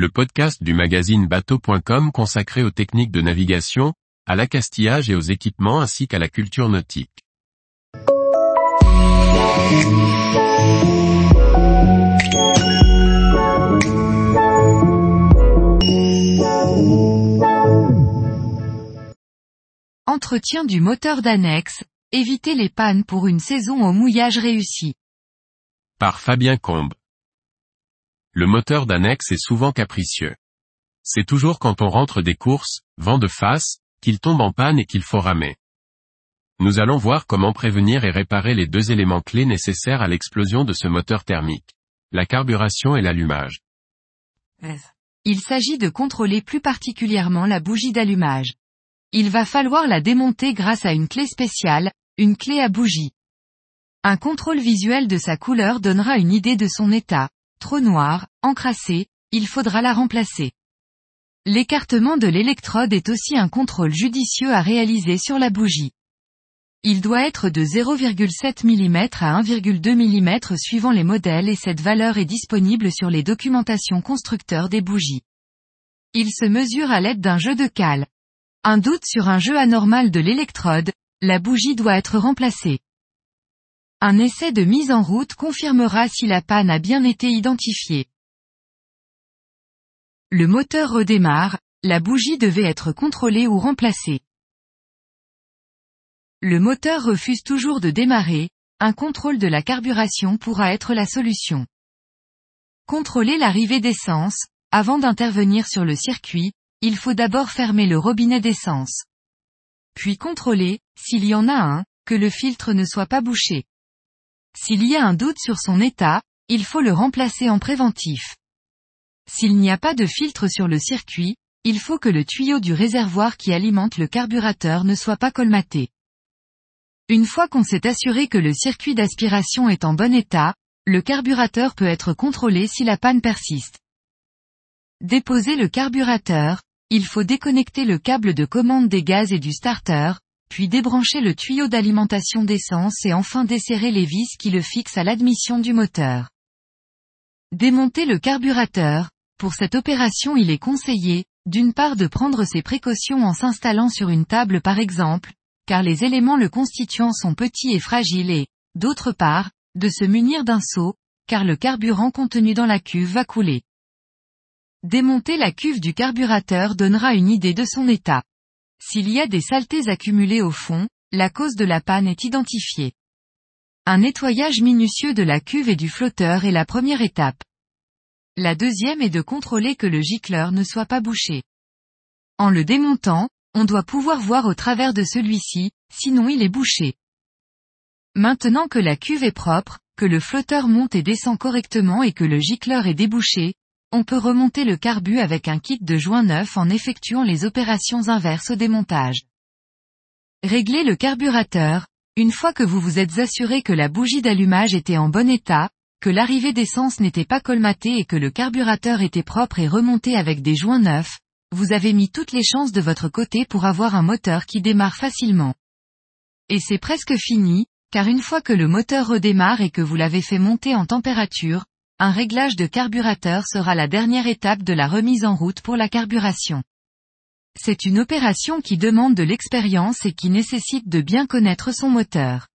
le podcast du magazine bateau.com consacré aux techniques de navigation, à l'accastillage et aux équipements ainsi qu'à la culture nautique. Entretien du moteur d'annexe, éviter les pannes pour une saison au mouillage réussi. Par Fabien Combe. Le moteur d'annexe est souvent capricieux. C'est toujours quand on rentre des courses, vent de face, qu'il tombe en panne et qu'il faut ramer. Nous allons voir comment prévenir et réparer les deux éléments clés nécessaires à l'explosion de ce moteur thermique. La carburation et l'allumage. Il s'agit de contrôler plus particulièrement la bougie d'allumage. Il va falloir la démonter grâce à une clé spéciale, une clé à bougie. Un contrôle visuel de sa couleur donnera une idée de son état. Trop noir, encrassé, il faudra la remplacer. L'écartement de l'électrode est aussi un contrôle judicieux à réaliser sur la bougie. Il doit être de 0,7 mm à 1,2 mm suivant les modèles et cette valeur est disponible sur les documentations constructeurs des bougies. Il se mesure à l'aide d'un jeu de cale. Un doute sur un jeu anormal de l'électrode, la bougie doit être remplacée. Un essai de mise en route confirmera si la panne a bien été identifiée. Le moteur redémarre, la bougie devait être contrôlée ou remplacée. Le moteur refuse toujours de démarrer, un contrôle de la carburation pourra être la solution. Contrôler l'arrivée d'essence, avant d'intervenir sur le circuit, il faut d'abord fermer le robinet d'essence. Puis contrôler, s'il y en a un, que le filtre ne soit pas bouché. S'il y a un doute sur son état, il faut le remplacer en préventif. S'il n'y a pas de filtre sur le circuit, il faut que le tuyau du réservoir qui alimente le carburateur ne soit pas colmaté. Une fois qu'on s'est assuré que le circuit d'aspiration est en bon état, le carburateur peut être contrôlé si la panne persiste. Déposer le carburateur, il faut déconnecter le câble de commande des gaz et du starter, puis débrancher le tuyau d'alimentation d'essence et enfin desserrer les vis qui le fixent à l'admission du moteur. Démonter le carburateur, pour cette opération il est conseillé, d'une part de prendre ses précautions en s'installant sur une table par exemple, car les éléments le constituant sont petits et fragiles et, d'autre part, de se munir d'un seau, car le carburant contenu dans la cuve va couler. Démonter la cuve du carburateur donnera une idée de son état. S'il y a des saletés accumulées au fond, la cause de la panne est identifiée. Un nettoyage minutieux de la cuve et du flotteur est la première étape. La deuxième est de contrôler que le gicleur ne soit pas bouché. En le démontant, on doit pouvoir voir au travers de celui-ci, sinon il est bouché. Maintenant que la cuve est propre, que le flotteur monte et descend correctement et que le gicleur est débouché, on peut remonter le carbu avec un kit de joint neuf en effectuant les opérations inverses au démontage. Régler le carburateur, une fois que vous vous êtes assuré que la bougie d'allumage était en bon état, que l'arrivée d'essence n'était pas colmatée et que le carburateur était propre et remonté avec des joints neufs, vous avez mis toutes les chances de votre côté pour avoir un moteur qui démarre facilement. Et c'est presque fini, car une fois que le moteur redémarre et que vous l'avez fait monter en température, un réglage de carburateur sera la dernière étape de la remise en route pour la carburation. C'est une opération qui demande de l'expérience et qui nécessite de bien connaître son moteur.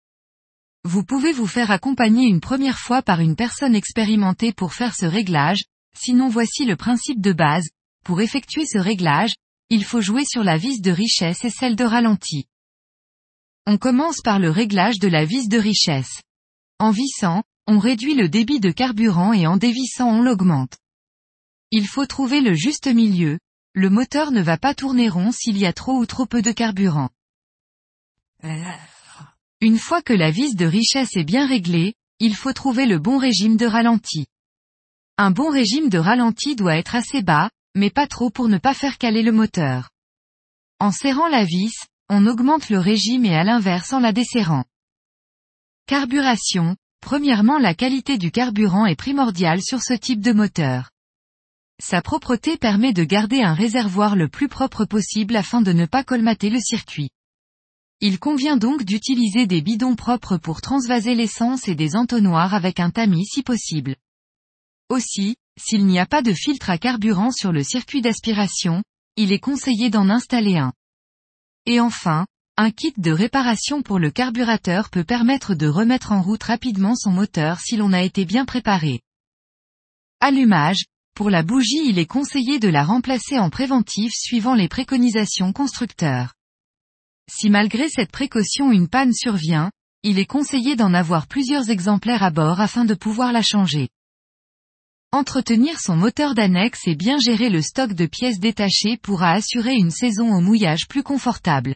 Vous pouvez vous faire accompagner une première fois par une personne expérimentée pour faire ce réglage, sinon voici le principe de base, pour effectuer ce réglage, il faut jouer sur la vis de richesse et celle de ralenti. On commence par le réglage de la vis de richesse. En vissant, on réduit le débit de carburant et en dévissant on l'augmente. Il faut trouver le juste milieu, le moteur ne va pas tourner rond s'il y a trop ou trop peu de carburant. Une fois que la vis de richesse est bien réglée, il faut trouver le bon régime de ralenti. Un bon régime de ralenti doit être assez bas, mais pas trop pour ne pas faire caler le moteur. En serrant la vis, on augmente le régime et à l'inverse en la desserrant. Carburation, Premièrement la qualité du carburant est primordiale sur ce type de moteur. Sa propreté permet de garder un réservoir le plus propre possible afin de ne pas colmater le circuit. Il convient donc d'utiliser des bidons propres pour transvaser l'essence et des entonnoirs avec un tamis si possible. Aussi, S'il n'y a pas de filtre à carburant sur le circuit d'aspiration, il est conseillé d'en installer un. Et enfin, un kit de réparation pour le carburateur peut permettre de remettre en route rapidement son moteur si l'on a été bien préparé. Allumage. Pour la bougie il est conseillé de la remplacer en préventif suivant les préconisations constructeurs. Si malgré cette précaution une panne survient, il est conseillé d'en avoir plusieurs exemplaires à bord afin de pouvoir la changer. Entretenir son moteur d'annexe et bien gérer le stock de pièces détachées pourra assurer une saison au mouillage plus confortable.